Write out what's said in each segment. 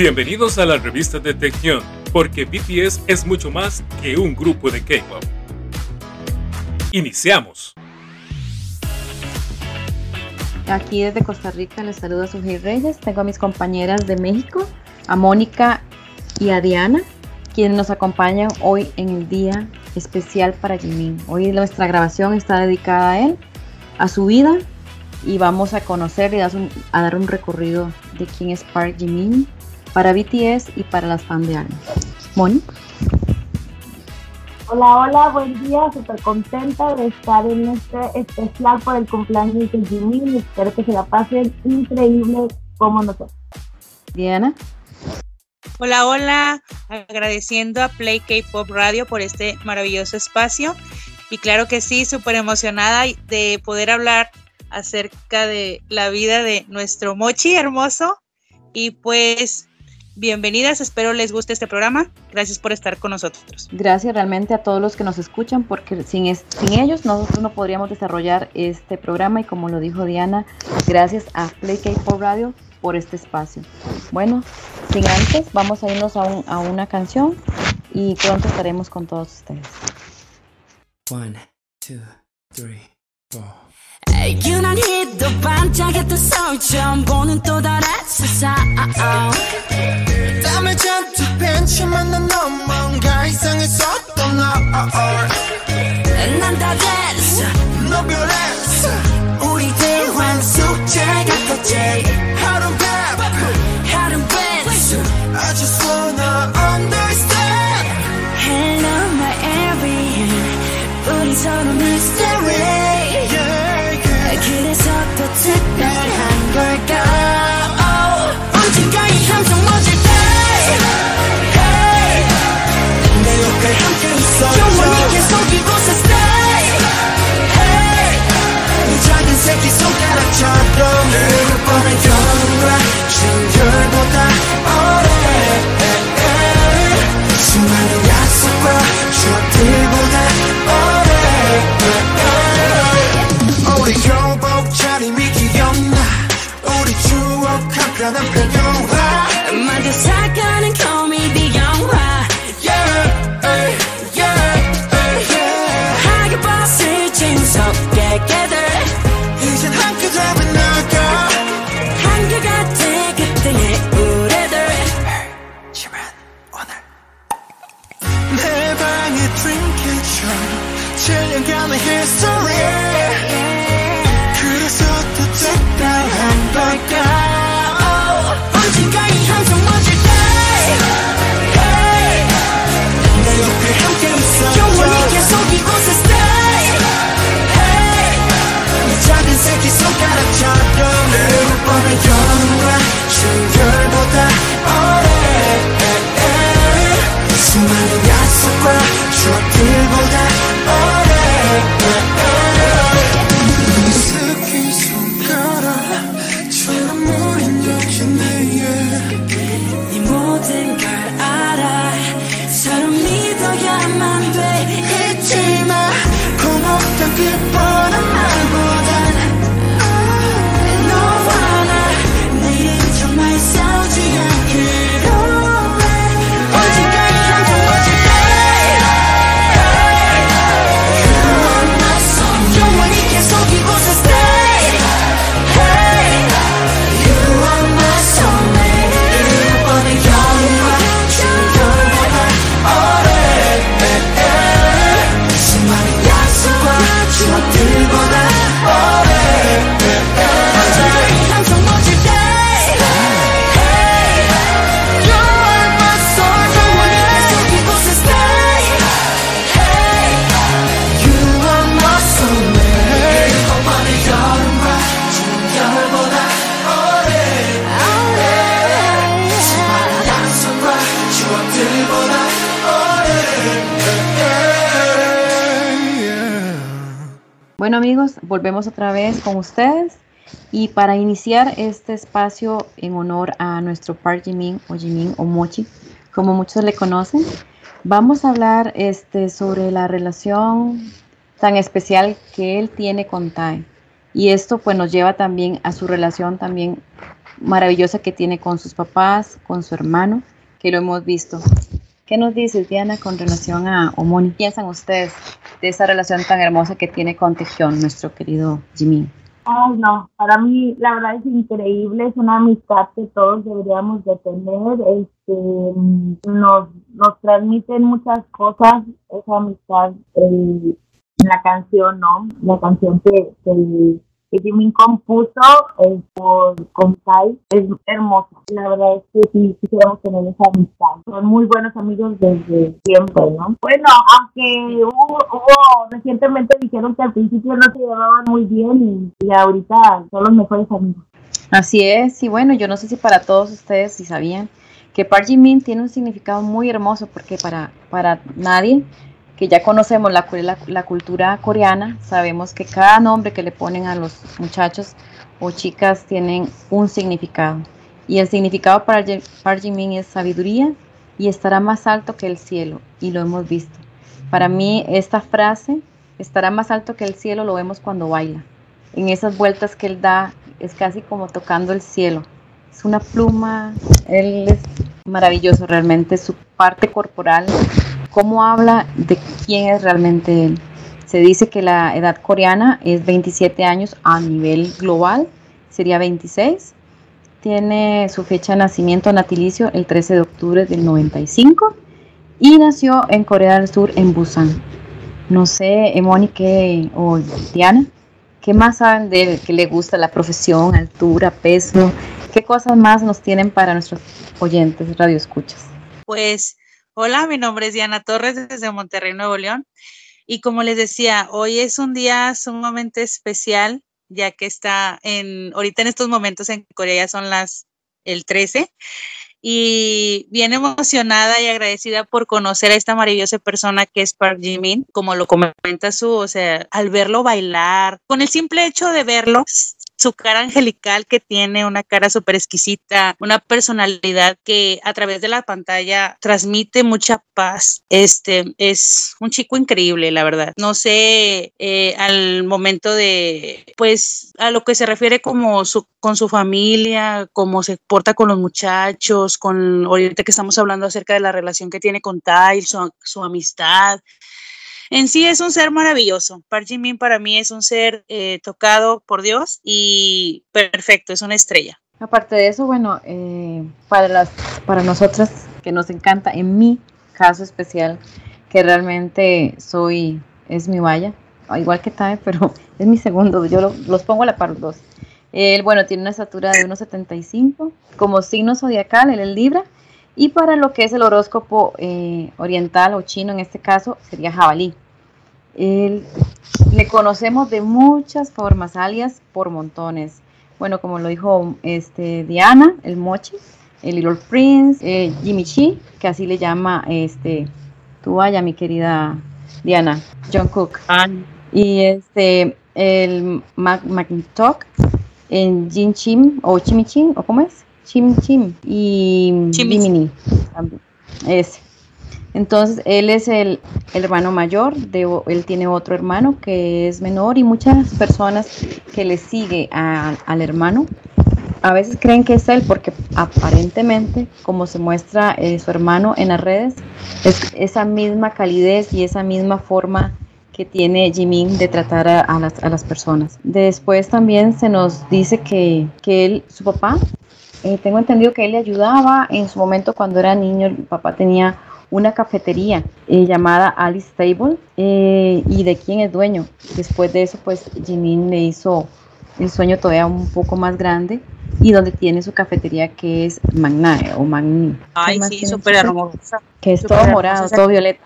Bienvenidos a la revista de Tección, porque BTS es mucho más que un grupo de K-pop. Iniciamos. Aquí desde Costa Rica les saludo a Sujei Reyes. Tengo a mis compañeras de México, a Mónica y a Diana, quienes nos acompañan hoy en el día especial para Jimin. Hoy nuestra grabación está dedicada a él, a su vida, y vamos a conocer y a dar un recorrido de quién es Park Jimin para BTS y para las fans de ARMY. Moni. Hola, hola, buen día, súper contenta de estar en este especial por el cumpleaños de Jimin. Espero que se la pasen increíble como nosotros. Diana. Hola, hola, agradeciendo a Play K-Pop Radio por este maravilloso espacio. Y claro que sí, súper emocionada de poder hablar acerca de la vida de nuestro Mochi hermoso. Y pues bienvenidas, espero les guste este programa. Gracias por estar con nosotros. Gracias realmente a todos los que nos escuchan, porque sin, sin ellos nosotros no podríamos desarrollar este programa y como lo dijo Diana, gracias a Play K-Pop Radio por este espacio. Bueno, sin antes, vamos a irnos a, un, a una canción y pronto estaremos con todos ustedes. One, two, three, four. 유난히 또 반짝였던 서울처럼 보는 또 다른 세상 땀을 잔뜩 벤치만 난 뭔가 이상했었던 난다 됐 Maximize volvemos otra vez con ustedes y para iniciar este espacio en honor a nuestro Park Jimin o Jimin o Mochi, como muchos le conocen, vamos a hablar este, sobre la relación tan especial que él tiene con Tai. Y esto pues nos lleva también a su relación también maravillosa que tiene con sus papás, con su hermano, que lo hemos visto. ¿Qué nos dices, Diana, con relación a Omoni? ¿Qué piensan ustedes de esa relación tan hermosa que tiene con Tejión, nuestro querido Jimmy? Ay, no, para mí la verdad es increíble, es una amistad que todos deberíamos de tener, este, nos, nos transmiten muchas cosas, esa amistad, en la canción, ¿no? La canción que, que que Jimin compuso eh, por, con Kai es hermosa. La verdad es que sí quisiéramos tener esa amistad. Son muy buenos amigos desde siempre, ¿no? Bueno, aunque hubo, hubo recientemente dijeron que al principio no se llevaban muy bien y, y ahorita son los mejores amigos. Así es, y bueno, yo no sé si para todos ustedes si sabían que Park Jimin tiene un significado muy hermoso porque para, para nadie que ya conocemos la, la, cultura coreana, sabemos que cada nombre que le ponen a los muchachos o chicas tienen un significado. Y el significado para Park Jimin es sabiduría y estará más alto que el cielo, y lo hemos visto. Para mí esta frase, estará más alto que el cielo, lo vemos cuando baila. En esas vueltas que él da, es casi como tocando el cielo. Es una pluma, él es maravilloso realmente, su parte corporal cómo habla de quién es realmente él. Se dice que la edad coreana es 27 años a nivel global, sería 26. Tiene su fecha de nacimiento natilicio el 13 de octubre del 95 y nació en Corea del Sur, en Busan. No sé, Emoni o Diana, ¿qué más saben de él? ¿Qué le gusta la profesión, altura, peso? ¿Qué cosas más nos tienen para nuestros oyentes radioescuchas? Pues Hola, mi nombre es Diana Torres desde Monterrey, Nuevo León. Y como les decía, hoy es un día sumamente especial, ya que está en, ahorita en estos momentos en Corea ya son las el 13 y bien emocionada y agradecida por conocer a esta maravillosa persona que es Park Jimin, como lo comenta su, o sea, al verlo bailar, con el simple hecho de verlo, su cara angelical que tiene, una cara súper exquisita, una personalidad que a través de la pantalla transmite mucha paz. Este es un chico increíble, la verdad. No sé, eh, al momento de, pues, a lo que se refiere como su, con su familia, cómo se porta con los muchachos, con ahorita que estamos hablando acerca de la relación que tiene con Ty, su, su amistad. En sí es un ser maravilloso. Park Jimin para mí es un ser eh, tocado por Dios y perfecto, es una estrella. Aparte de eso, bueno, eh, para, las, para nosotras que nos encanta, en mi caso especial, que realmente soy, es mi valla, igual que Tae, pero es mi segundo, yo los pongo a la par dos. Él, bueno, tiene una estatura de 1,75, como signo zodiacal, él es Libra, y para lo que es el horóscopo eh, oriental o chino, en este caso, sería jabalí. le conocemos de muchas formas, alias por montones. Bueno, como lo dijo este, Diana, el Mochi, el Little Prince, eh, Jimmy Chi, que así le llama este, tu vaya, mi querida Diana, John Cook. Y este, el Mac en Jin Chim, o Chimichim, o cómo es, Chim Chim y Jiminy. Ese. Entonces, él es el, hermano mayor, de, él tiene otro hermano que es menor y muchas personas que le sigue al hermano a veces creen que es él porque aparentemente, como se muestra eh, su hermano en las redes, es esa misma calidez y esa misma forma que tiene Jimin de tratar a, las, a las, personas. Después también se nos dice que, que él, su papá, eh, tengo entendido que él le ayudaba en su momento cuando era niño, el papá tenía una cafetería eh, llamada Alice Table eh, y de quién es dueño. Después de eso, pues Jimin le hizo el sueño todavía un poco más grande y donde tiene su cafetería que es Magnae o Magni. Ay, sí, súper hermosa. Que es todo morado, todo violeta,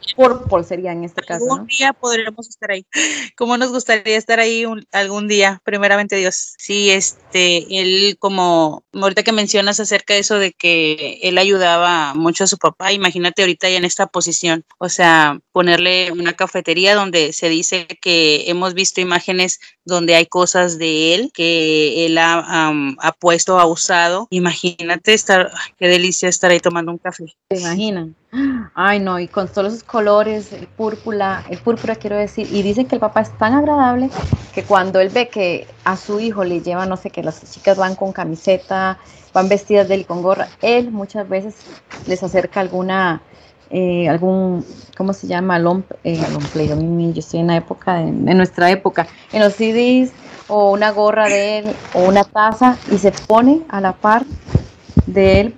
por sería en este caso. Algún día podremos estar ahí. ¿Cómo nos gustaría estar ahí algún día? Primeramente Dios. Sí, este, él como, ahorita que mencionas acerca de eso de que él ayudaba mucho a su papá, imagínate ahorita ya en esta posición, o sea, ponerle una cafetería donde se dice que hemos visto imágenes donde hay cosas de él que él ha, ha puesto, ha usado. Imagínate estar, qué delicia estar ahí tomando un café. ¿Te imaginan? Ay, no, y con todos esos colores, el púrpura, el púrpura quiero decir, y dicen que el papá es tan agradable que cuando él ve que a su hijo le lleva, no sé, que las chicas van con camiseta, van vestidas de él con gorra, él muchas veces les acerca alguna, eh, algún, ¿cómo se llama? Long, eh, yo estoy en la época, en nuestra época, en los CDs, o una gorra de él, o una taza, y se pone a la par de él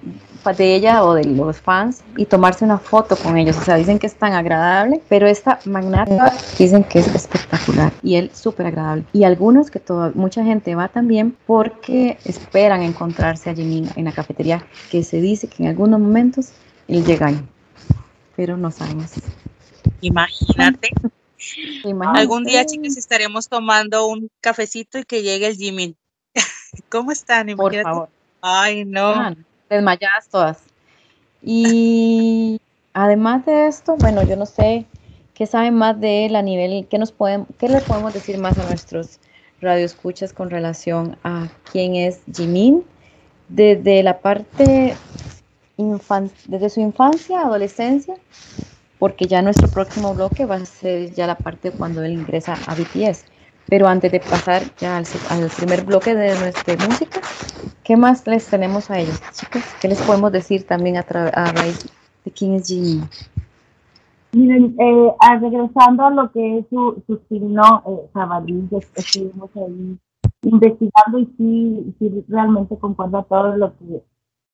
de ella o de los fans y tomarse una foto con ellos. O sea, dicen que es tan agradable, pero esta magnata dicen que es espectacular y él súper agradable. Y algunos que toda, mucha gente va también porque esperan encontrarse a Jimmy en la cafetería, que se dice que en algunos momentos él llega ahí, pero no sabemos. Imagínate. Algún día, chicos, estaremos tomando un cafecito y que llegue el Jimmy. ¿Cómo están? Por favor. Ay, no desmayadas todas. Y además de esto, bueno, yo no sé qué saben más de él a nivel, qué, nos podemos, qué le podemos decir más a nuestros radioescuchas con relación a quién es Jimin, desde la parte, desde su infancia, adolescencia, porque ya nuestro próximo bloque va a ser ya la parte cuando él ingresa a BTS. Pero antes de pasar ya al, primer bloque de nuestra música, ¿qué más les tenemos a ellos, chicos? ¿Qué les podemos decir también a, a raíz de quién es Jimmy? Miren, eh, regresando a lo que es su, su signo eh, estuvimos ahí investigando y sí, sí realmente concuerda todo lo que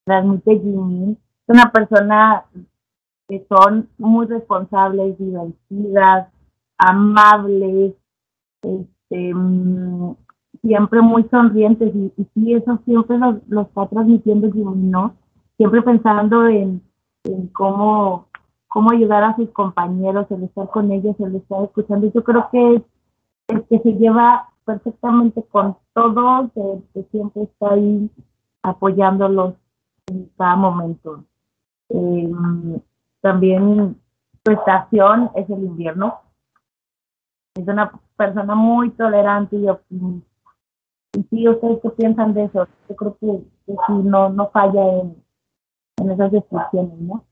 transmite Jimmy. Es una persona que son muy responsables, divertidas, amables, este, mm, siempre muy sonrientes y, y eso siempre lo, está transmitiendo ¿no? Siempre pensando en, cómo, cómo ayudar a sus compañeros, el estar con ellos, el estar escuchando. Yo creo que es que se lleva perfectamente con todos, que siempre está ahí apoyándolos en cada momento. Em, también su estación es el invierno. Es una persona muy tolerante y optimista. Y si ustedes qué piensan de eso, yo creo que, que sí, no, no falla en, en esas descripciones, ¿no?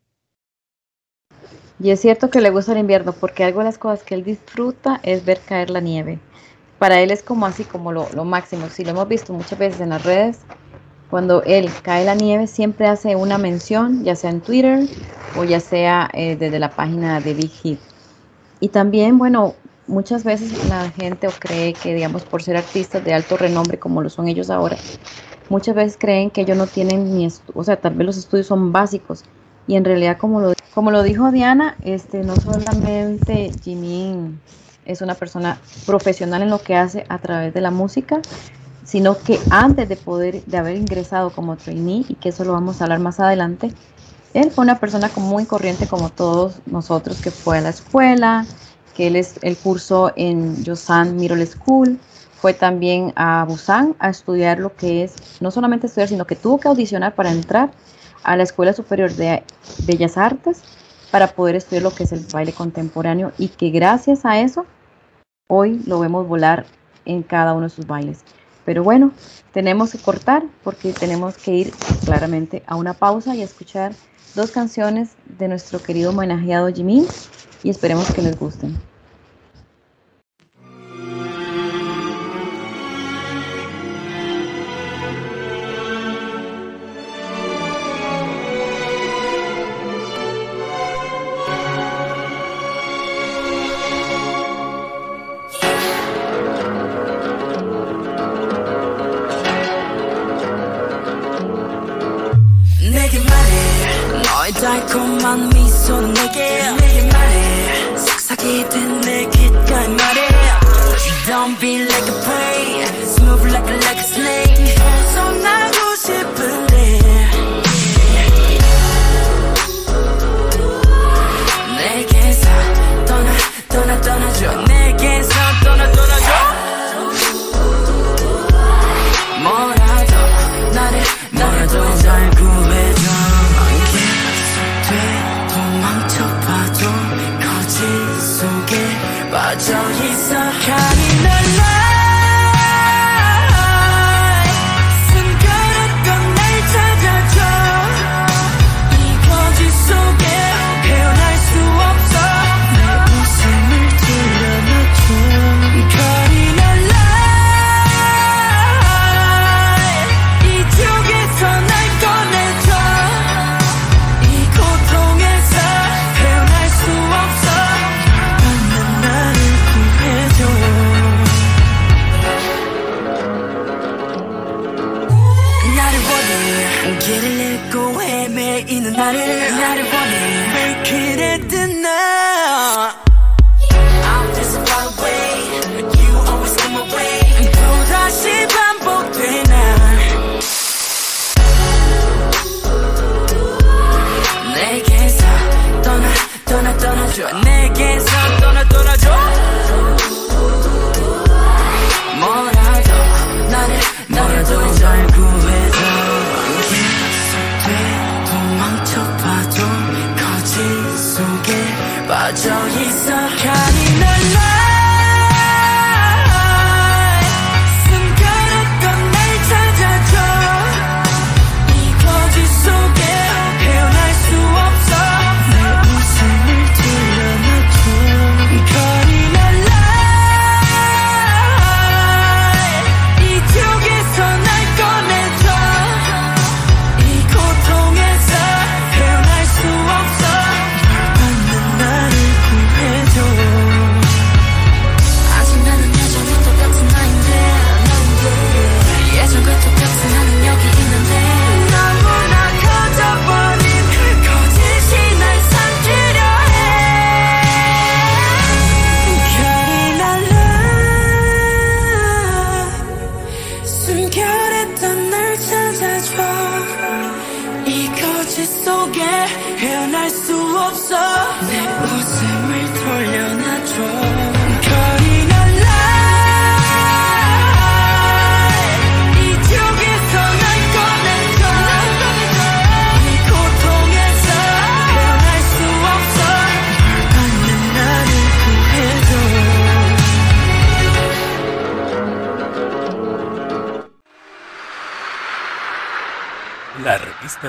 Y es cierto que le gusta el invierno, porque algo de las cosas que él disfruta es ver caer la nieve. Para él es como así, como lo, lo máximo. Si lo hemos visto muchas veces en las redes, cuando él cae la nieve, siempre hace una mención, ya sea en Twitter o ya sea eh, desde la página de Big Hit. Y también, bueno, muchas veces la gente cree que, digamos, por ser artistas de alto renombre como lo son ellos ahora, muchas veces creen que ellos no tienen ni, o sea, tal vez los estudios son básicos. Y en realidad, como lo, como lo dijo Diana, este, no solamente Jimmy es una persona profesional en lo que hace a través de la música, sino que antes de poder, de haber ingresado como trainee, y que eso lo vamos a hablar más adelante, él fue una persona muy corriente como todos nosotros, que fue a la escuela, que él, es, el curso en Yosan Middle School, fue también a Busan a estudiar lo que es, no solamente estudiar, sino que tuvo que audicionar para entrar a la Escuela Superior de Bellas Artes para poder estudiar lo que es el baile contemporáneo y que gracias a eso hoy lo vemos volar en cada uno de sus bailes. Pero bueno, tenemos que cortar porque tenemos que ir claramente a una pausa y escuchar dos canciones de nuestro querido homenajeado Jimin y esperemos que les gusten.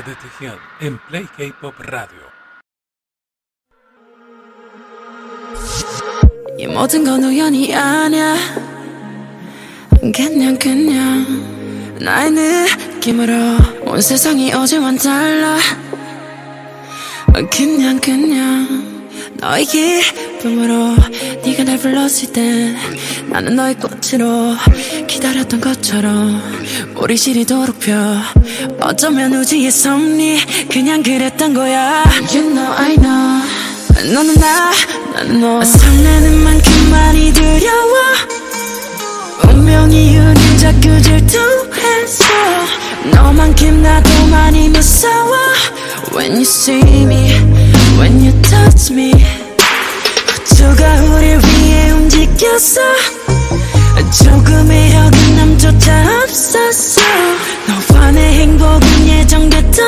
Revista de Tejión en Play K-Pop Radio. 이 모든 건 우연이 아니야 그냥 그냥 나의 느낌으로 온 세상이 어제와는 달라 그냥 그냥 너의 기쁨으로 네가 날 불렀을 때 나는 너의 꽃으로 기다렸던 것처럼 우리 시리도록 펴 어쩌면 우주의 섭리 그냥 그랬던 거야 You know I know 너는 나, 난 너. 설레는 만큼 많이 두려워. 운명이 우릴 자꾸 질투했어. 너만큼 나도 많이 무서워. When you see me, when you touch me. 우주가 우릴 위해 움직였어. 조금의 어긋남조차 없었어. 너와 내 행복은 예정됐던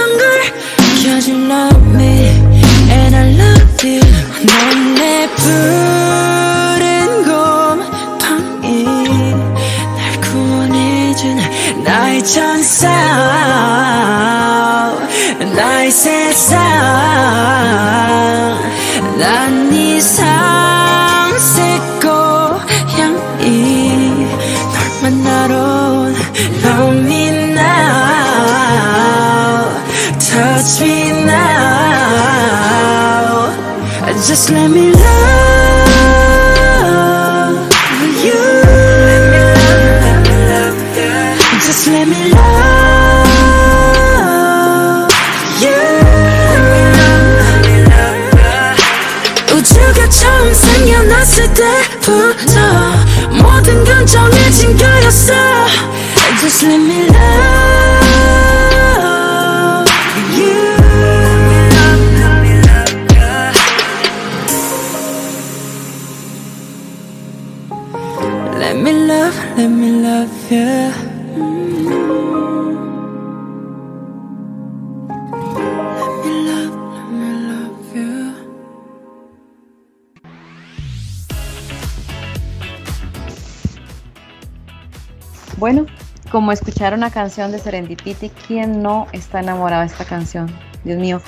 como escucharon la canción de Serendipity, ¿quién no está enamorado de esta canción? Dios mío,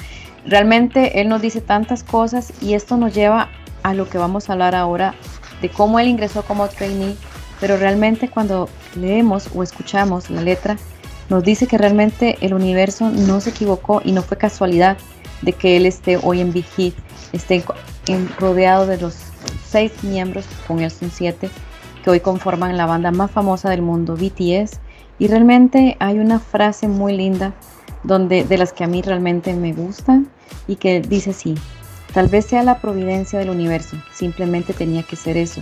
realmente él nos dice tantas cosas y esto nos lleva a lo que vamos a hablar ahora de cómo él ingresó como trainee, pero realmente cuando leemos o escuchamos la letra, nos dice que realmente el universo no se equivocó y no fue casualidad de que él esté hoy en Big Hit, esté rodeado de los seis miembros, con él son siete, que hoy conforman la banda más famosa del mundo, BTS. Y realmente hay una frase muy linda donde, de las que a mí realmente me gustan y que dice así, tal vez sea la providencia del universo, simplemente tenía que ser eso.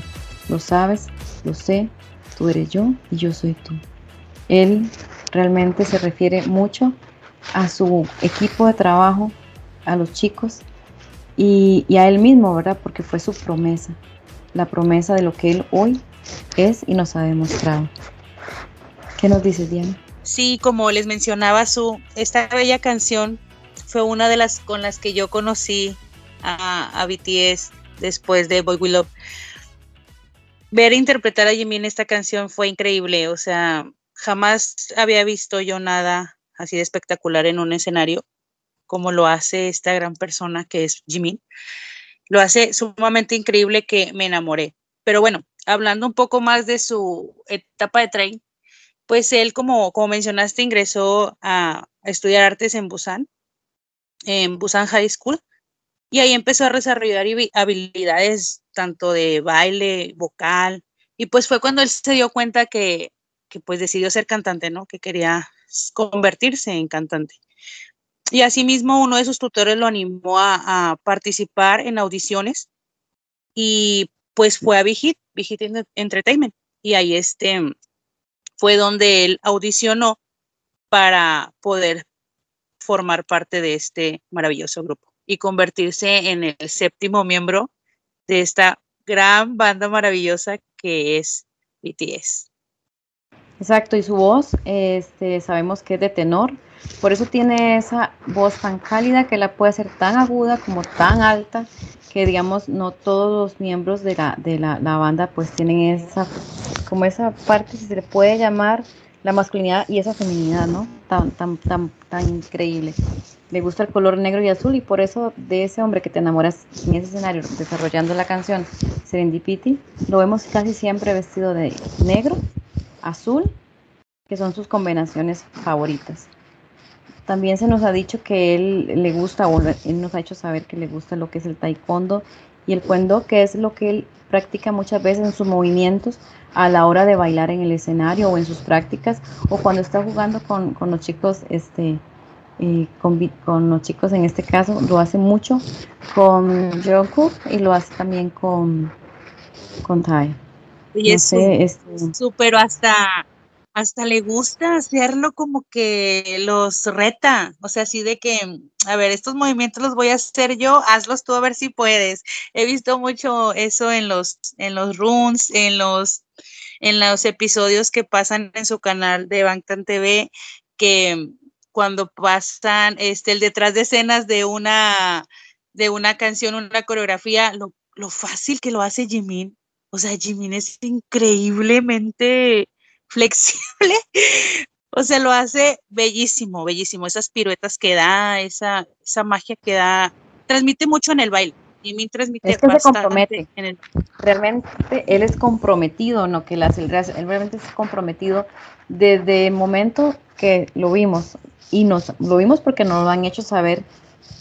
Lo sabes, lo sé, tú eres yo y yo soy tú. Él realmente se refiere mucho a su equipo de trabajo, a los chicos y, y, a él mismo, ¿verdad? Porque fue su promesa, la promesa de lo que él hoy es y nos ha demostrado. ¿Qué nos dices, Diana? Sí, como les mencionaba, su, esta bella canción fue una de las con las que yo conocí a, a BTS después de Boy We Love. Ver interpretar a Jimin en esta canción fue increíble, o sea, jamás había visto yo nada así de espectacular en un escenario como lo hace esta gran persona que es Jimin. Lo hace sumamente increíble que me enamoré. Pero bueno, hablando un poco más de su etapa de train, pues él, como, como mencionaste, ingresó a, estudiar artes en Busan, en Busan High School, y ahí empezó a desarrollar habilidades tanto de baile, vocal, y pues fue cuando él se dio cuenta que, que pues decidió ser cantante, ¿no? Que quería convertirse en cantante. Y asimismo uno de sus tutores lo animó a, a participar en audiciones y pues fue a Vigit, Vigit Entertainment. Y ahí este, fue donde él audicionó para poder formar parte de este maravilloso grupo y convertirse en el séptimo miembro de esta gran banda maravillosa que es BTS. Exacto, y su voz, este, sabemos que es de tenor, por eso tiene esa voz tan cálida que la puede hacer tan aguda como tan alta, que digamos no todos los miembros de la, de la, banda pues tienen esa, como esa parte, si se le puede llamar, la masculinidad y esa feminidad, ¿no? Tan, tan, tan, tan increíble. Me gusta el color negro y azul y por eso de ese hombre que te enamoras en ese escenario desarrollando la canción Serendipity, lo vemos casi siempre vestido de negro azul, que son sus combinaciones favoritas. También se nos ha dicho que él le gusta, o él nos ha hecho saber que le gusta lo que es el taekwondo y el cuendo, que es lo que él practica muchas veces en sus movimientos a la hora de bailar en el escenario o en sus prácticas, o cuando está jugando con, con los chicos, este, eh, con, con, los chicos en este caso, lo hace mucho con Jungkook y lo hace también con, con Tai. Y no es este... súper hasta, hasta le gusta hacerlo como que los reta, o sea, así de que, a ver, estos movimientos los voy a hacer yo, hazlos tú a ver si puedes. He visto mucho eso en los, en los runs, en los, en los episodios que pasan en su canal de Bangtan TV, que cuando pasan este, el detrás de escenas de una, de una canción, una coreografía, lo, lo fácil que lo hace Jimin o sea, Jimin es increíblemente flexible. O sea, lo hace bellísimo, bellísimo. Esas piruetas que da, esa, esa magia que da, transmite mucho en el baile. Jimin transmite es que se compromete. En el... Realmente él es comprometido, no que las, él realmente es comprometido desde el momento que lo vimos. Y nos lo vimos porque nos lo han hecho saber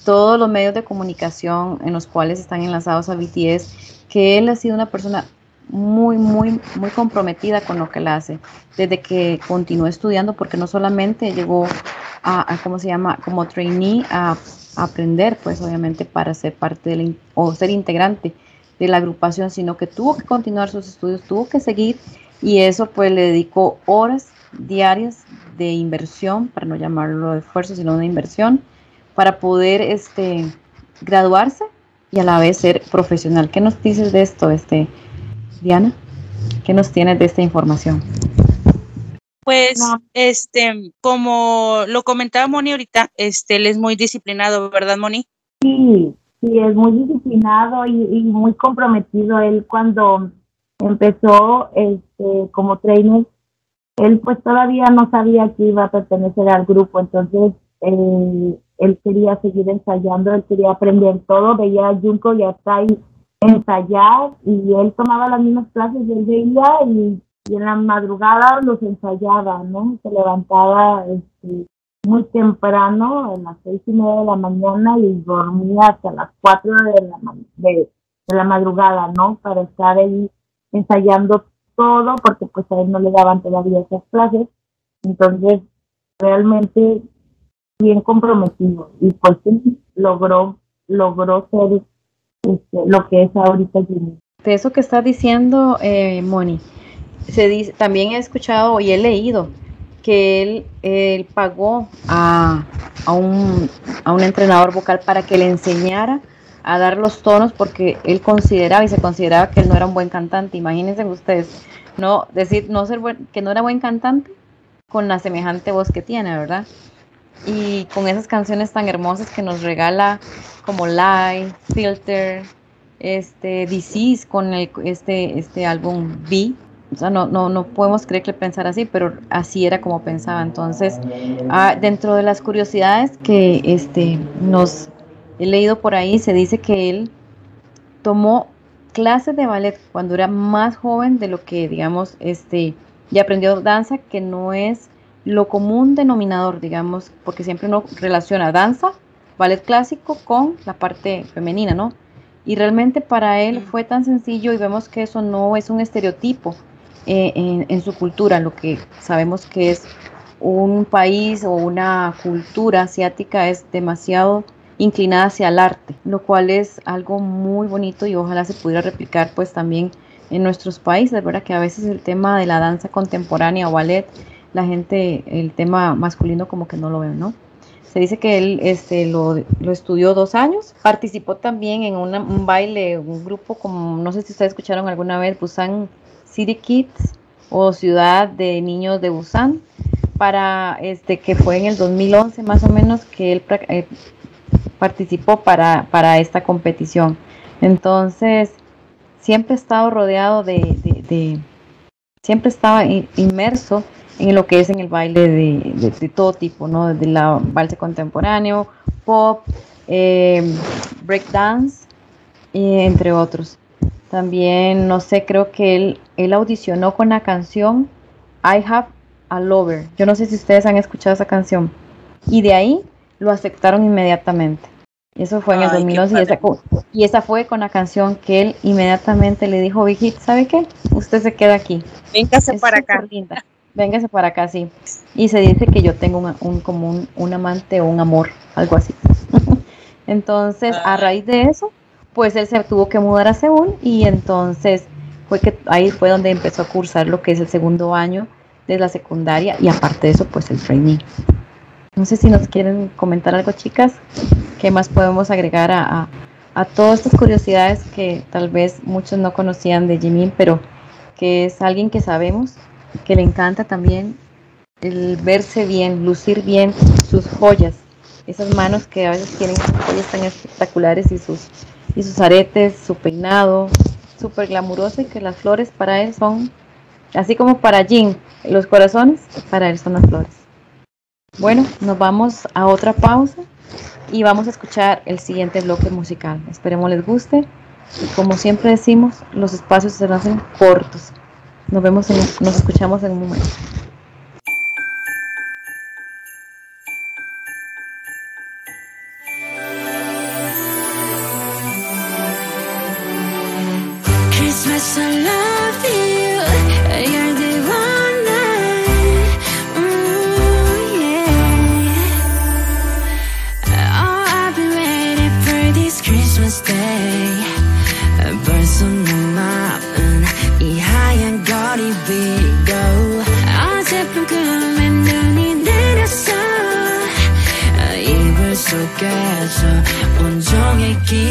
todos los medios de comunicación en los cuales están enlazados a BTS, que él ha sido una persona muy, muy, muy comprometida con lo que él hace, desde que continuó estudiando, porque no solamente llegó a, ¿cómo se llama?, como trainee a, aprender, pues obviamente para ser parte del, o ser integrante de la agrupación, sino que tuvo que continuar sus estudios, tuvo que seguir y eso pues le dedicó horas diarias de inversión, para no llamarlo de esfuerzo, sino de inversión, para poder este, graduarse y a la vez ser profesional. ¿Qué nos dices de esto, este, Diana, ¿qué nos tienes de esta información? Pues, este, como lo comentaba Moni ahorita, este, él es muy disciplinado, ¿verdad, Moni? Sí, sí, es muy disciplinado y, y muy comprometido. Él cuando empezó este, como trainer, él pues todavía no sabía que iba a pertenecer al grupo, entonces eh, él quería seguir ensayando, él quería aprender todo, veía a Junko y a Tai ensayar y él tomaba las mismas clases del día y, y, en la madrugada los ensayaba, ¿no? Se levantaba este, muy temprano, a las seis y media de la mañana y dormía hasta las cuatro de la, de, de la madrugada, ¿no? Para estar ahí ensayando todo porque pues a él no le daban todavía esas clases. Entonces, realmente bien comprometido y pues logró, logró ser este, lo que es ahorita Jimmy. De eso que está diciendo eh, Moni, se dice, también he escuchado y he leído que él, él pagó a, a, un, a un entrenador vocal para que le enseñara a dar los tonos porque él consideraba y se consideraba que él no era un buen cantante. Imagínense ustedes, no decir no ser que no era buen cantante con la semejante voz que tiene, ¿verdad? Y con esas canciones tan hermosas que nos regala como Live, Filter, este Disease con el, este este álbum B. O sea, no, no, no podemos creer que pensara así, pero así era como pensaba. Entonces, ah, dentro de las curiosidades que este, nos he leído por ahí, se dice que él tomó clases de ballet cuando era más joven de lo que, digamos, este, y aprendió danza, que no es lo común denominador, digamos, porque siempre uno relaciona danza, ballet clásico con la parte femenina, ¿no? Y realmente para él mm. fue tan sencillo y vemos que eso no es un estereotipo eh, en, en, su cultura, lo que sabemos que es un país o una cultura asiática es demasiado inclinada hacia el arte, lo cual es algo muy bonito y ojalá se pudiera replicar pues también en nuestros países, ¿verdad? Que a veces el tema de la danza contemporánea o ballet, la gente, el tema masculino como que no lo ve, ¿no? Se dice que él este, lo, lo estudió dos años, participó también en un baile, un grupo como, no sé si ustedes escucharon alguna vez, Busan City Kids o Ciudad de Niños de Busan, para este que fue en el 2011 más o menos que él eh, participó para, para esta competición. Entonces, siempre he estado rodeado de, siempre estaba inmerso en lo que es en el baile de, todo tipo, ¿no? Desde la balse contemporáneo, pop, eh, breakdance, entre otros. También, no sé, creo que él, él audicionó con la canción I Have a Lover. Yo no sé si ustedes han escuchado esa canción. Y de ahí lo aceptaron inmediatamente. Eso fue en el 2011 y esa, y esa, fue con la canción que él inmediatamente le dijo, Vicky, ¿sabe qué? Usted se queda aquí. Véngase para acá. Linda. Véngase para acá, sí. Y se dice que yo tengo un, un como un, amante o un amor, algo así. entonces, a raíz de eso, pues él se tuvo que mudar a Seúl y entonces fue que ahí fue donde empezó a cursar lo que es el segundo año de la secundaria y aparte de eso, pues el training. No sé si nos quieren comentar algo, chicas. ¿Qué más podemos agregar a, todas estas curiosidades que tal vez muchos no conocían de Jimin, pero que es alguien que sabemos, que le encanta también el verse bien, lucir bien sus joyas, esas manos que a veces tienen joyas tan espectaculares y sus, y sus aretes, su peinado, súper glamuroso y que las flores para él son, así como para Jin, los corazones, para él son las flores. Bueno, nos vamos a otra pausa y vamos a escuchar el siguiente bloque musical. Esperemos les guste. Y como siempre decimos, los espacios se hacen cortos. Nos vemos, nos escuchamos en un momento.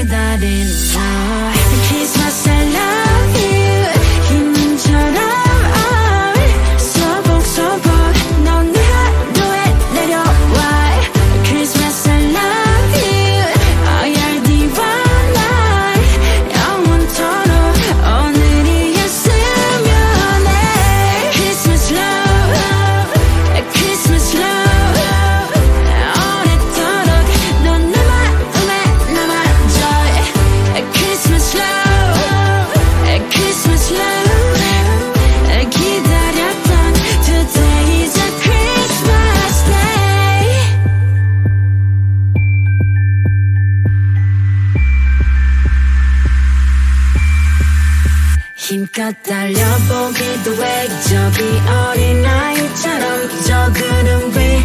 oportunidades. 달려보기도 해. 저기 어린아이처럼 저 구름 위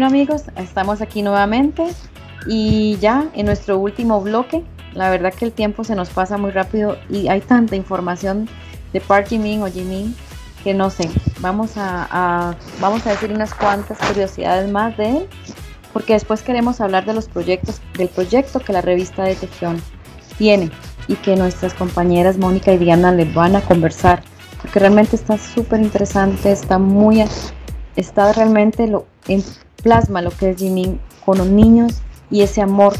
Bueno amigos, estamos aquí nuevamente y ya en nuestro último bloque, la verdad que el tiempo se nos pasa muy rápido y hay tanta información de Park Jimin o Jimin que no sé, vamos a, vamos a decir unas cuantas curiosidades más de él, porque después queremos hablar de los proyectos, del proyecto que la revista de Detección tiene y que nuestras compañeras Mónica y Diana les van a conversar, porque realmente está súper interesante, está muy, está realmente lo, plasma lo que es Jimmy con los niños y ese amor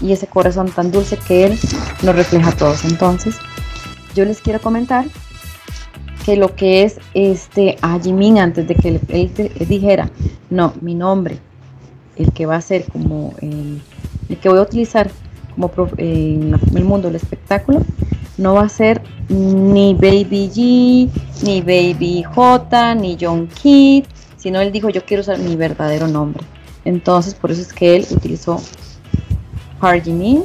y ese corazón tan dulce que él nos refleja a todos. Entonces, yo les quiero comentar que lo que es este a Jimin antes de que él, dijera, no, mi nombre, el que va a ser como eh, el, que voy a utilizar como eh, en el mundo del espectáculo, no va a ser ni Baby G, ni Baby J, ni John Kidd, sino él dijo yo quiero usar mi verdadero nombre. Entonces por eso es que él utilizó Park Jimin.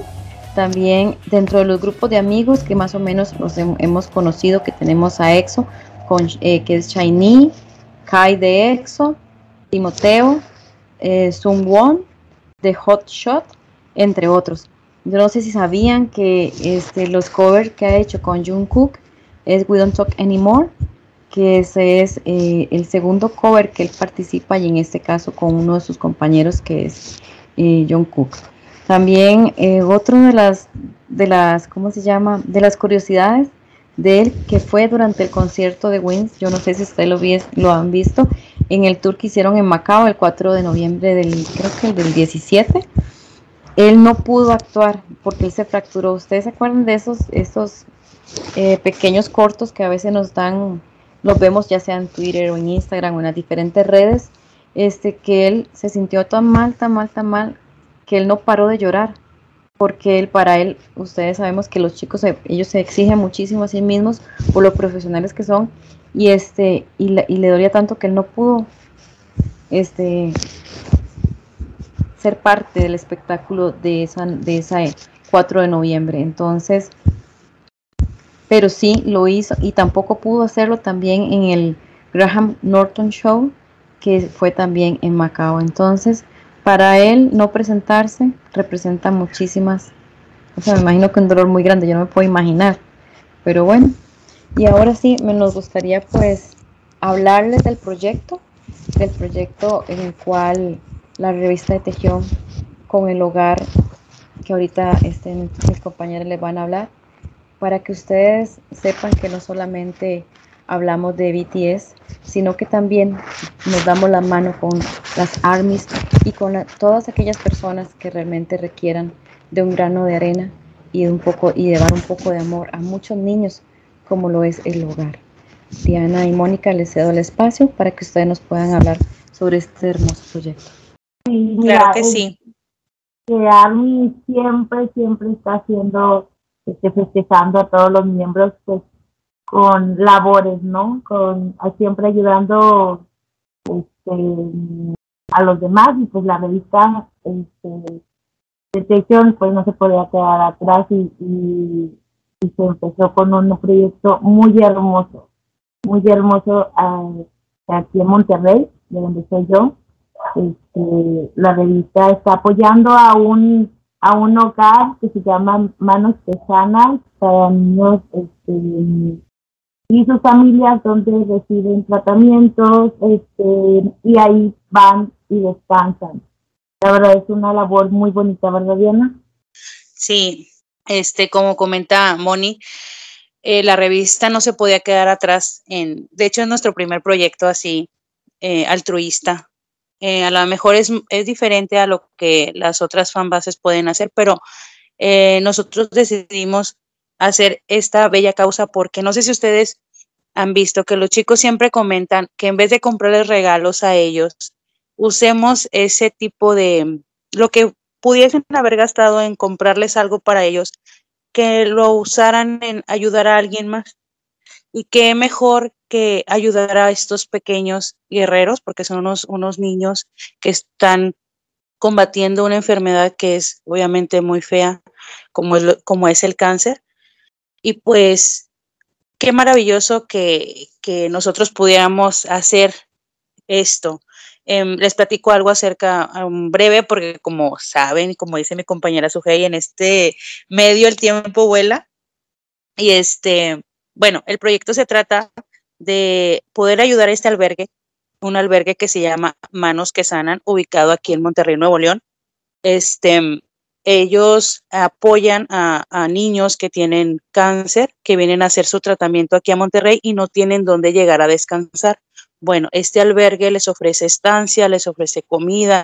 También dentro de los grupos de amigos que más o menos los hemos conocido, que tenemos a EXO, con, eh, que es Shiny, Kai de EXO, Timoteo, eh, Won de Hot Shot, entre otros. Yo no sé si sabían que este, los covers que ha hecho con Jungkook es We Don't Talk Anymore, que ese es eh, el segundo cover que él participa y en este caso con uno de sus compañeros que es eh, Jungkook. También eh, otro de las, de las, ¿cómo se llama? De las curiosidades de él que fue durante el concierto de Wings, yo no sé si ustedes lo, lo han visto, en el tour que hicieron en Macao el 4 de noviembre del, creo que el del 17 él no pudo actuar porque él se fracturó. ¿Ustedes se acuerdan de esos, esos eh, pequeños cortos que a veces nos dan, los vemos ya sea en Twitter o en Instagram o en las diferentes redes? Este, que él se sintió tan mal, tan mal, tan mal, que él no paró de llorar. Porque él, para él, ustedes sabemos que los chicos, ellos se exigen muchísimo a sí mismos por lo profesionales que son. Y este, y, y le dolía tanto que él no pudo este ser parte del espectáculo de esa, de esa 4 de noviembre. Entonces, pero sí lo hizo y tampoco pudo hacerlo también en el Graham Norton Show, que fue también en Macao. Entonces, para él no presentarse representa muchísimas, o sea, me imagino que un dolor muy grande, yo no me puedo imaginar. Pero bueno, y ahora sí, me nos gustaría pues hablarles del proyecto, del proyecto en el cual la revista de Tejión con el hogar que ahorita este, mis compañeros les van a hablar, para que ustedes sepan que no solamente hablamos de BTS, sino que también nos damos la mano con las ARMYs y con todas aquellas personas que realmente requieran de un grano de arena y de un poco y de dar un poco de amor a muchos niños como lo es el hogar. Diana y Mónica les cedo el espacio para que ustedes nos puedan hablar sobre este hermoso proyecto claro que sí. Que Army siempre, siempre está haciendo, este, festejando a todos los miembros, pues, con labores, ¿no? Con siempre ayudando este, a los demás y pues la revista este, Detección pues no se podía quedar atrás y, y, se empezó con un proyecto muy hermoso, muy hermoso eh, aquí en Monterrey, de donde soy yo, este, la revista está apoyando a un a un hogar que se llama Manos Tesanas para niños este, y sus familias donde reciben tratamientos este, y ahí van y descansan. La verdad es una labor muy bonita, ¿verdad, Diana? Sí, este, como comenta Moni, eh, la revista no se podía quedar atrás. En, de hecho, es nuestro primer proyecto así eh, altruista eh, a lo mejor es, es, diferente a lo que las otras fanbases pueden hacer, pero eh, nosotros decidimos hacer esta bella causa porque no sé si ustedes han visto que los chicos siempre comentan que en vez de comprarles regalos a ellos, usemos ese tipo de, lo que pudiesen haber gastado en comprarles algo para ellos, que lo usaran en ayudar a alguien más. Y qué mejor que ayudar a estos pequeños guerreros, porque son unos, unos niños que están combatiendo una enfermedad que es obviamente muy fea, como es, como es el cáncer. Y pues, qué maravilloso que, que nosotros pudiéramos hacer esto. Em, les platico algo acerca, um, breve, porque como saben, como dice mi compañera Sujei, en este medio el tiempo vuela. Y este, bueno, el proyecto se trata de poder ayudar a este albergue, un albergue que se llama Manos que Sanan, ubicado aquí en Monterrey, Nuevo León. Este, ellos apoyan a, niños que tienen cáncer, que vienen a hacer su tratamiento aquí a Monterrey y no tienen dónde llegar a descansar. Bueno, este albergue les ofrece estancia, les ofrece comida,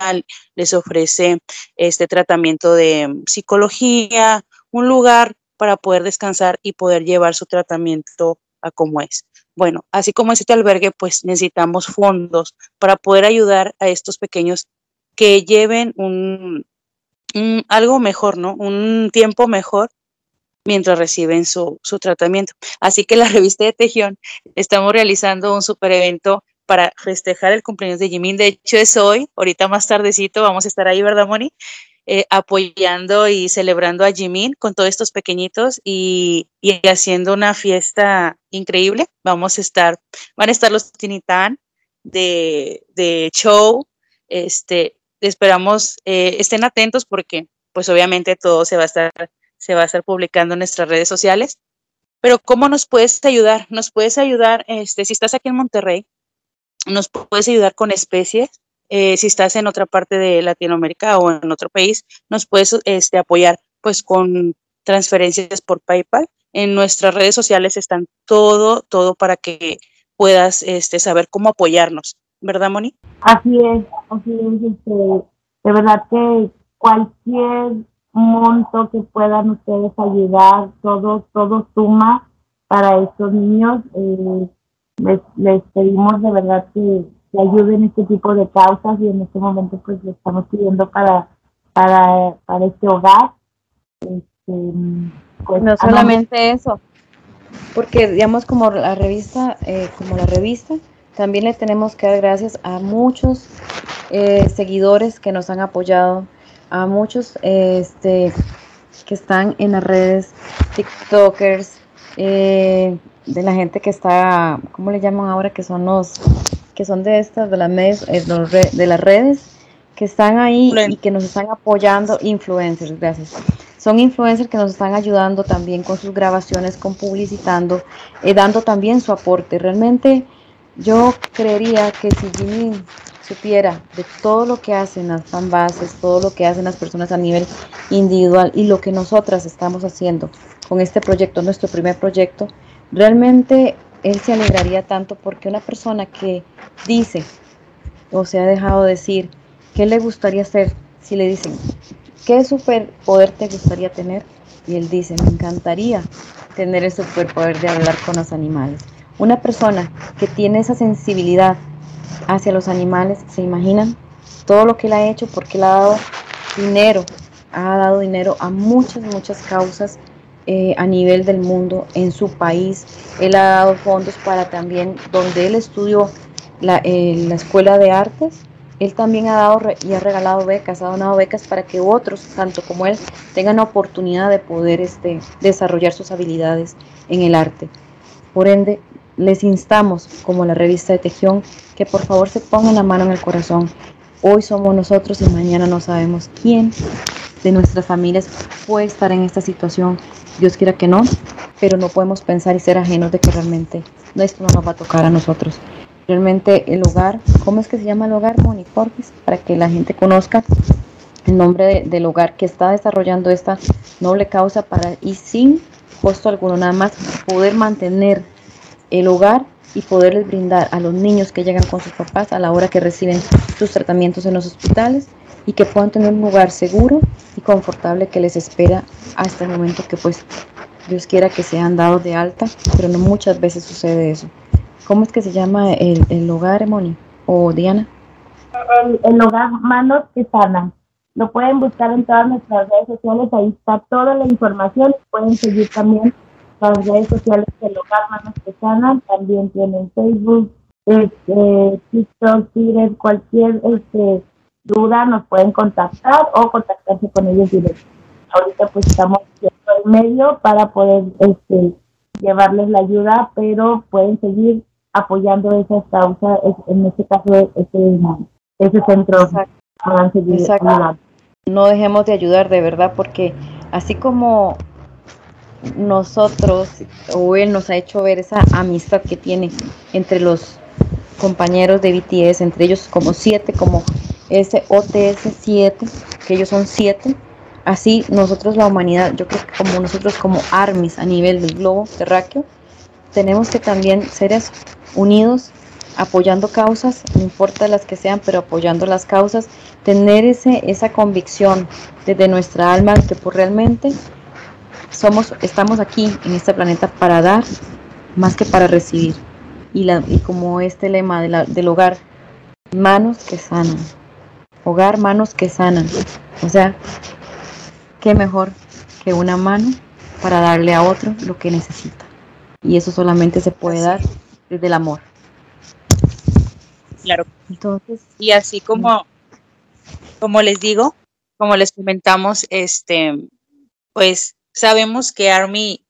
les ofrece este tratamiento de psicología, un lugar para poder descansar y poder llevar su tratamiento a como es. Bueno, así como este albergue, pues necesitamos fondos para poder ayudar a estos pequeños que lleven un, algo mejor, ¿no? Un tiempo mejor mientras reciben su, su, tratamiento. Así que la revista de Tejión estamos realizando un super evento para festejar el cumpleaños de Jimin. De hecho, es hoy, ahorita más tardecito, vamos a estar ahí, ¿verdad, Moni? Eh, apoyando y celebrando a Jimin con todos estos pequeñitos y, haciendo una fiesta increíble. Vamos a estar, van a estar los Tinitán de, de show. Este, esperamos eh, estén atentos porque, pues, obviamente todo se va a estar, se va a estar publicando en nuestras redes sociales. Pero, ¿cómo nos puedes ayudar? Nos puedes ayudar, este, si estás aquí en Monterrey, nos puedes ayudar con especies eh, si estás en otra parte de Latinoamérica o en otro país, nos puedes este, apoyar pues con transferencias por PayPal. En nuestras redes sociales están todo, todo para que puedas este, saber cómo apoyarnos, ¿verdad, Moni? Así es, así es. Este, de verdad que cualquier monto que puedan ustedes ayudar, todo, todo suma para estos niños. Eh, les, les pedimos de verdad que que ayuden este tipo de causas y en este momento pues le estamos pidiendo para, para, para este hogar. Este, pues, no solamente eso, porque digamos como la revista, eh, como la revista, también le tenemos que dar gracias a muchos eh, seguidores que nos han apoyado, a muchos este, que están en las redes, TikTokers, eh, de la gente que está, ¿cómo le llaman ahora? Que son los que son de estas, de las, medios, eh, de las redes, que están ahí y que nos están apoyando, influencers, gracias. Son influencers que nos están ayudando también con sus grabaciones, con publicitando, eh, dando también su aporte. Realmente yo creería que si Jimmy supiera de todo lo que hacen las fanbases, todo lo que hacen las personas a nivel individual y lo que nosotras estamos haciendo con este proyecto, nuestro primer proyecto, realmente él se alegraría tanto porque una persona que dice o se ha dejado decir qué le gustaría hacer, si le dicen, ¿qué superpoder te gustaría tener? Y él dice, me encantaría tener el superpoder de hablar con los animales. Una persona que tiene esa sensibilidad hacia los animales, ¿se imaginan? Todo lo que él ha hecho porque él ha dado dinero, ha dado dinero a muchas, muchas causas eh, a nivel del mundo en su país. Él ha dado fondos para también, donde él estudió la, eh, la escuela de artes, él también ha dado y ha regalado becas, ha donado becas para que otros, tanto como él, tengan la oportunidad de poder este, desarrollar sus habilidades en el arte. Por ende, les instamos, como la revista de Tejión, que por favor se pongan la mano en el corazón. Hoy somos nosotros y mañana no sabemos quién de nuestras familias puede estar en esta situación Dios quiera que no, pero no podemos pensar y ser ajenos de que realmente esto no nos va a tocar a nosotros. Realmente el hogar, ¿cómo es que se llama el hogar, Moni Para que la gente conozca el nombre del hogar que está desarrollando esta noble causa para y sin costo alguno, nada más poder mantener el hogar y poderles brindar a los niños que llegan con sus papás a la hora que reciben sus tratamientos en los hospitales y que puedan tener un lugar seguro y confortable que les espera hasta el momento que pues Dios quiera que sean dados de alta, pero no muchas veces sucede eso. ¿Cómo es que se llama el, el hogar, Moni? ¿O Diana? El, hogar Manos que Sanan. Lo pueden buscar en todas nuestras redes sociales, ahí está toda la información. Pueden seguir también las redes sociales del hogar Manos que Sanan. También tienen Facebook, este, TikTok, Twitter, cualquier este, duda nos pueden contactar o contactarse con ellos directo. Ahorita pues estamos en medio para poder este, llevarles la ayuda, pero pueden seguir apoyando esas causas, en este caso ese, ese centro. No dejemos de ayudar de verdad porque así como nosotros o él nos ha hecho ver esa amistad que tiene entre los compañeros de BTS, entre ellos como siete, como ese OTS 7, que ellos son siete. Así nosotros la humanidad, yo creo que como nosotros como armis a nivel del globo terráqueo, tenemos que también ser unidos, apoyando causas, no importa las que sean, pero apoyando las causas, tener ese, esa convicción desde nuestra alma que por realmente somos, estamos aquí en este planeta para dar más que para recibir. y, la, y como este lema del hogar, manos que sanan. Hogar, manos que sanan. O sea, qué mejor que una mano para darle a otro lo que necesita. Y eso solamente se puede dar desde el amor. Claro. Entonces, y así como, como les digo, como les comentamos, este, pues sabemos que Army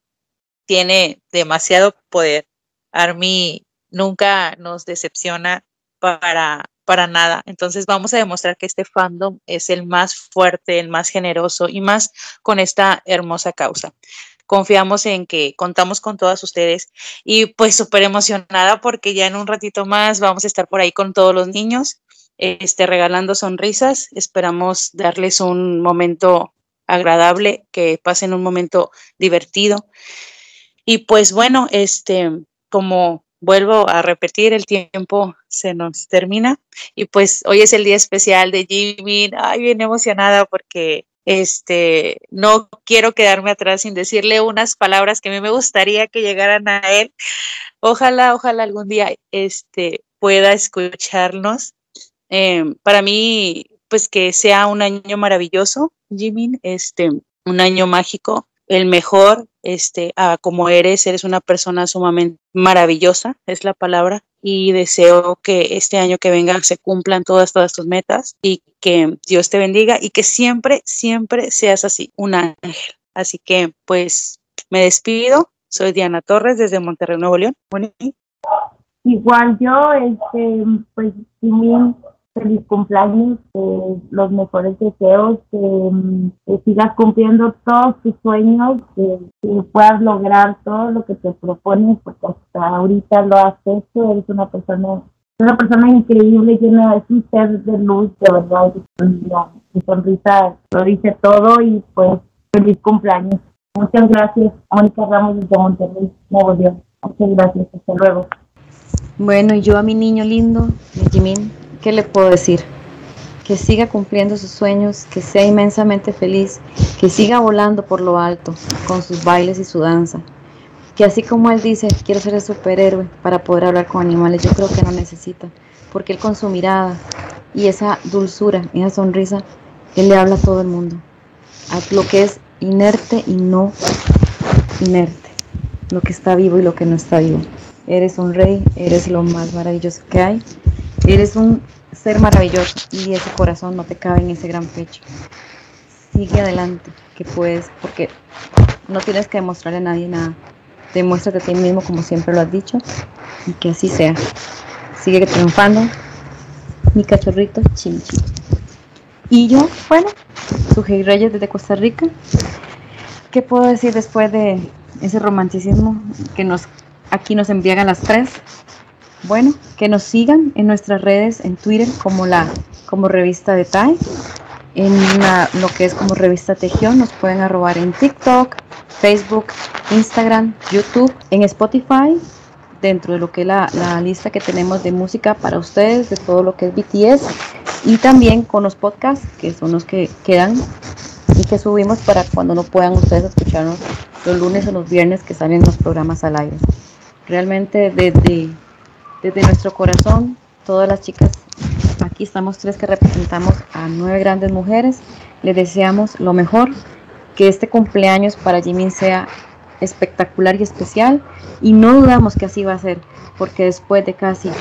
tiene demasiado poder. Army nunca nos decepciona para, para nada. Entonces vamos a demostrar que este fandom es el más fuerte, el más generoso y más con esta hermosa causa. Confiamos en que contamos con todas ustedes y pues súper emocionada porque ya en un ratito más vamos a estar por ahí con todos los niños, este, regalando sonrisas. Esperamos darles un momento agradable, que pasen un momento divertido. Y pues bueno, este, como vuelvo a repetir, el tiempo se nos termina y pues hoy es el día especial de Jimmy. Ay, bien emocionada porque este no quiero quedarme atrás sin decirle unas palabras que a mí me gustaría que llegaran a él. Ojalá, ojalá algún día este pueda escucharnos. Em, para mí, pues que sea un año maravilloso, Jimmy, este, un año mágico, el mejor, este, como eres, eres una persona sumamente maravillosa, es la palabra, y deseo que este año que venga se cumplan todas, todas tus metas y que Dios te bendiga y que siempre, siempre seas así, un ángel. Así que, pues, me despido. Soy Diana Torres desde Monterrey, Nuevo León. Igual yo, este, pues, feliz cumpleaños, eh, los mejores deseos, que, sigas cumpliendo todos tus sueños, que, puedas lograr todo lo que te propones, porque hasta ahorita lo has hecho, eres una persona, una persona increíble, llena, es un ser de luz, de verdad, tu sonrisa lo dice todo y pues feliz cumpleaños. Muchas gracias, Mónica Ramos desde Monterrey, Nuevo León. Muchas gracias, hasta luego. Bueno, y yo a mi niño lindo, Jimin, ¿qué le puedo decir? Que siga cumpliendo sus sueños, que sea inmensamente feliz, que siga volando por lo alto con sus bailes y su danza. Que así como él dice, quiero ser el superhéroe para poder hablar con animales, yo creo que no necesita, porque él con su mirada y esa dulzura, esa sonrisa, él le habla a todo el mundo, a lo que es inerte y no inerte, lo que está vivo y lo que no está vivo. Eres un rey, eres lo más maravilloso que hay Eres un ser maravilloso y ese corazón no te cabe en ese gran pecho. Sigue adelante, que puedes, porque no tienes que demostrarle a nadie nada. Demuéstrate a ti mismo como siempre lo has dicho y que así sea. Sigue triunfando, mi cachorrito Chinchi. Y yo, bueno, Sujei Reyes desde Costa Rica. ¿Qué puedo decir después de ese romanticismo que nos aquí nos envían las tres? Bueno, que nos sigan en nuestras redes, en Twitter como la como revista de TAI, en lo que es como revista Tejión, nos pueden arrobar en TikTok, Facebook, Instagram, YouTube, en Spotify, dentro de lo que es la, la, lista que tenemos de música para ustedes, de todo lo que es BTS, y también con los podcasts, que son los que quedan y que subimos para cuando no puedan ustedes escucharnos los lunes o los viernes que salen los programas al aire. Realmente desde desde nuestro corazón, todas las chicas, aquí estamos tres que representamos a nueve grandes mujeres, les deseamos lo mejor, que este cumpleaños para Jimin sea espectacular y especial. Y no dudamos que así va a ser, porque después de casi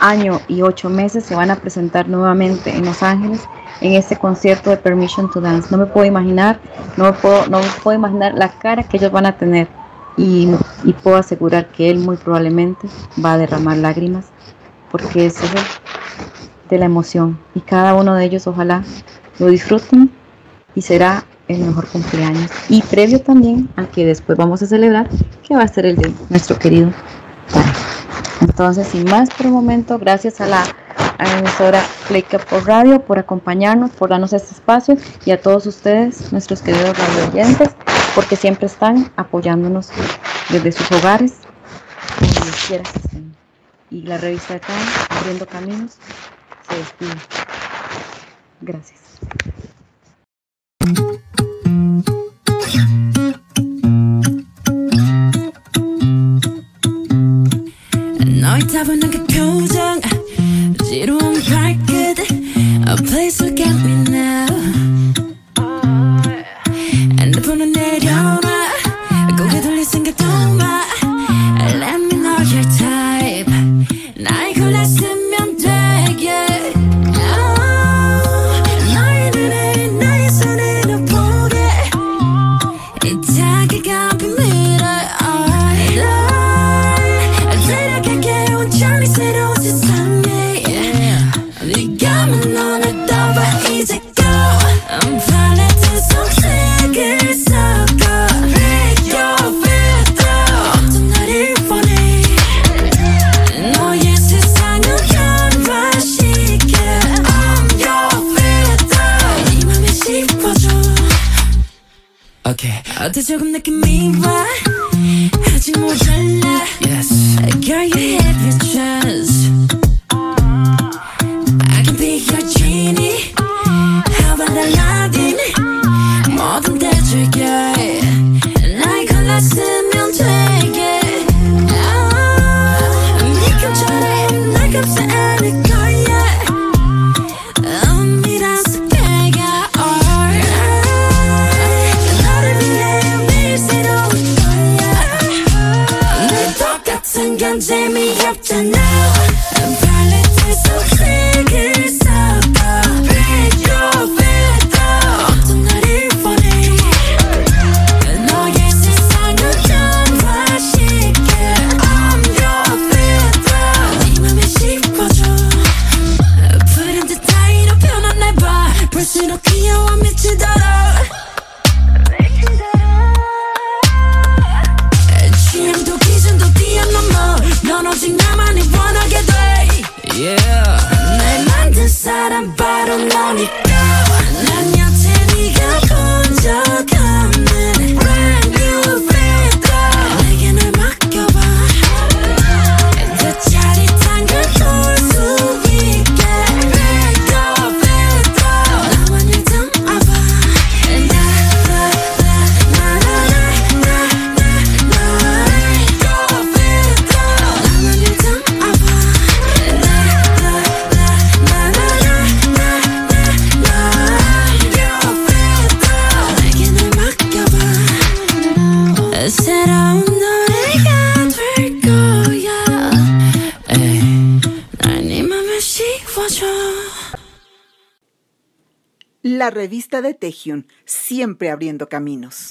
año y ocho meses se van a presentar nuevamente en Los Ángeles en este concierto de Permission to Dance. No me puedo imaginar, no me puedo, no me puedo imaginar la cara que ellos van a tener y, puedo asegurar que él muy probablemente va a derramar lágrimas porque es de la emoción. Y cada uno de ellos ojalá lo disfruten y será el mejor cumpleaños. Y previo también al que después vamos a celebrar que va a ser el de nuestro querido entonces sin más por el momento gracias a la emisora Play por Radio por acompañarnos por darnos este espacio y a todos ustedes nuestros queridos radio oyentes porque siempre están apoyándonos desde sus hogares, donde quiera que estén. Y la revista de Time, Abriendo Caminos, se despide. Gracias. 따분한 그 표정 지루한 발끝 A place look at me now De Taehyung, siempre abriendo caminos.